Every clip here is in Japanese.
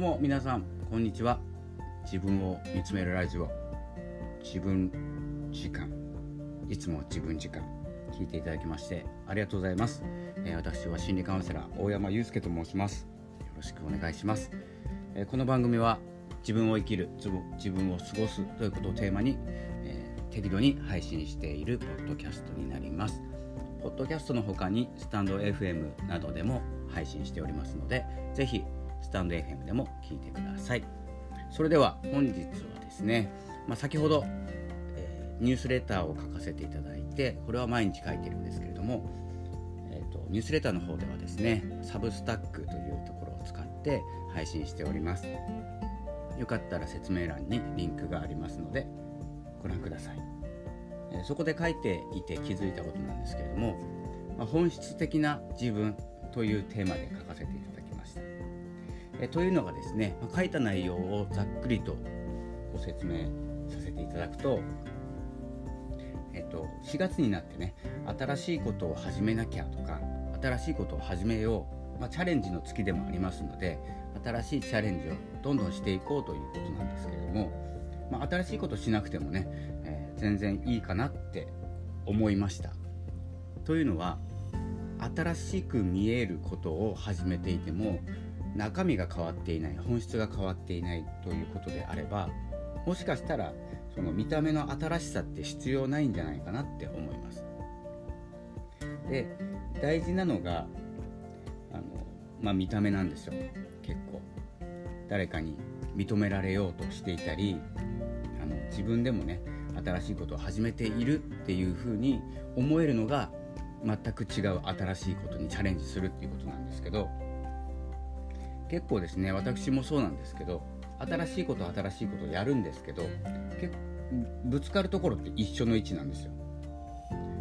どうも皆さんこんにちは。自分を見つめるラジオ。自分時間。いつも自分時間。聞いていただきましてありがとうございます、えー、私は心理カウンセラー大山祐介と申します。よろしくお願いします、えー、この番組は自分を生きる自分を過ごすということをテーマに、えー、適度に配信しているポッドキャストになります。ポッドキャストの他にスタンド FM などでも配信しておりますのでぜひスタンド FM でも聞いてください。それでは本日はですね、まあ、先ほど、えー、ニュースレターを書かせていただいてこれは毎日書いてるんですけれども、えーと、ニュースレターの方ではですねサブスタックというところを使って配信しております。よかったら説明欄にリンクがありますのでご覧ください。えそこで書いていて気づいたことなんですけれども、まあ、本質的な自分というテーマで書かせていただ。えというのがですね、まあ、書いた内容をざっくりとご説明させていただくと、えっと、4月になってね新しいことを始めなきゃとか新しいことを始めよう、まあ、チャレンジの月でもありますので新しいチャレンジをどんどんしていこうということなんですけれども、まあ、新しいことしなくてもね、えー、全然いいかなって思いました。というのは新しく見えることを始めていても中身が変わっていない本質が変わっていないということであればもしかしたらその見た目の新しさって必要ないんじゃないかなって思います。で大事なのがあの、まあ、見た目なんですよ結構。誰かに認められようとしていたりあの自分でもね新しいことを始めているっていうふうに思えるのが全く違う新しいことにチャレンジするっていうことなんですけど結構ですね私もそうなんですけど新しいこと新しいことをやるんですけど結ぶつかるところって一緒の位置なんですよ。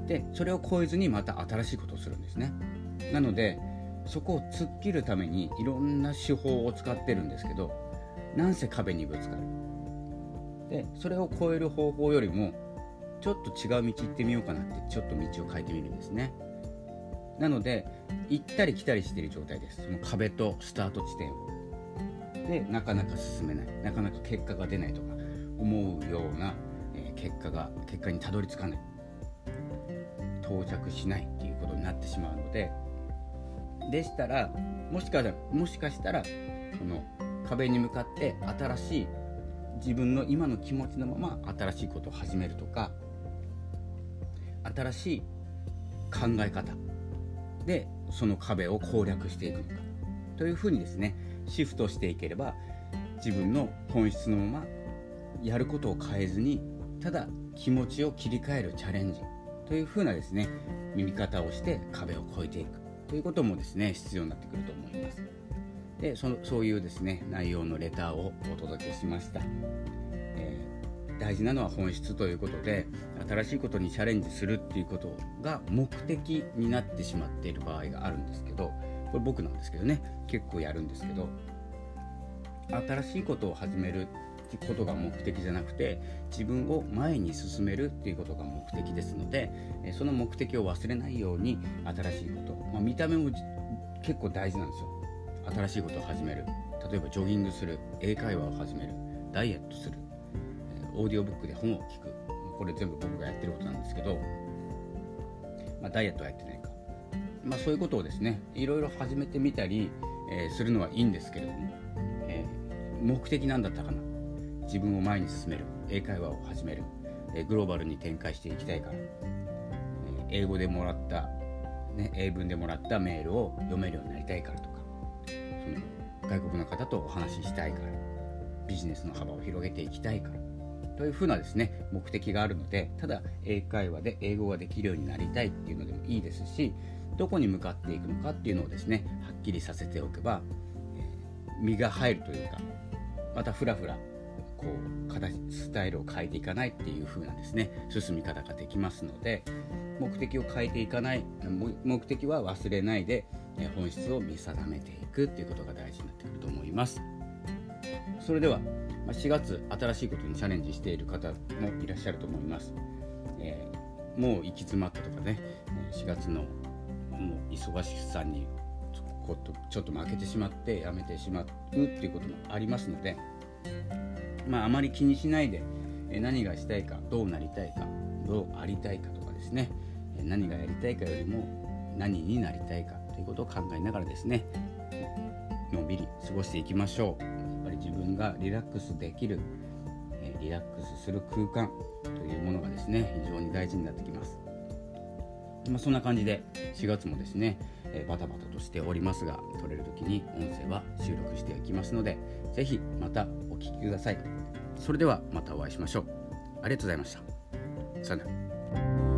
でそれを超えずにまた新しいことをするんですね。なのでそこを突っ切るためにいろんな手法を使ってるんですけどなんせ壁にぶつかる。でそれを超える方法よりもちょっと違う道行ってみようかなってちょっと道を変えてみるんですね。なので行ったり来たりしている状態です。その壁とスタート地点を。でなかなか進めない。なかなか結果が出ないとか思うような、え、結果が結果にたどり着かない。到着しないっていうことになってしまうので。でしたらもしかしたらもしかしたらその壁に向かって新しい自分の今の気持ちのまま新しいことを始めるとか新しい考え方でその壁を攻略していくのかというふうにですねシフトしていければ自分の本質のままやることを変えずにただ気持ちを切り替えるチャレンジというふうなですね見方をして壁を越えていくということもですね必要になってくると思います。でそのそういうですね内容のレターをお届けしました。大事なのは本質ということで新しいことにチャレンジするっていうことが目的になってしまっている場合があるんですけどこれ僕なんですけどね結構やるんですけど新しいことを始めるってことが目的じゃなくて自分を前に進めるっていうことが目的ですのでその目的を忘れないように新しいこと、まあ、見た目も結構大事なんですよ。新しいことを始める。例えばジョギングする。英会話を始める。ダイエットする。オーディオブックで本を聞く。これ全部僕がやってることなんですけど、まあ、ダイエットはやってないか、まあ、そういうことをですねいろいろ始めてみたり、えー、するのはいいんですけれども、えー、目的なんだったかな。自分を前に進める。英会話を始める、えー、グローバルに展開していきたいから、え英語でもらった、ね、英文でもらったメールを読めるようになりたいからとか。その外国の方とお話ししたいから。ビジネスの幅を広げていきたいから。というふうなですね目的があるのでただ英会話で英語ができるようになりたいっていうのでもいいですしどこに向かっていくのかっていうのをですねはっきりさせておけば、えー、身が入るというかまたふらふらこう形スタイルを変えていかないっていう風なですね進み方ができますので目的を変えていかない目的は忘れないで本質を見定めていくっていうことが大事になってくると思います。それでは4月新しいことにチャレンジしている方もいらっしゃると思います、えー、もう行き詰まったとかね4月のもう忙しさにちょっと負けてしまってやめてしまうっていうこともありますので、まあ、あまり気にしないで何がしたいかどうなりたいかどうありたいかとかですね何がやりたいかよりも何になりたいかということを考えながらですねのんびり過ごしていきましょう。自分がリラックスできるリラックスする空間というものがですね非常に大事になってきます、まあ、そんな感じで4月もですねバタバタとしておりますが撮れる時に音声は収録していきますので是非またお聴きください。それではまたお会いしましょう。ありがとうございました。さよなら。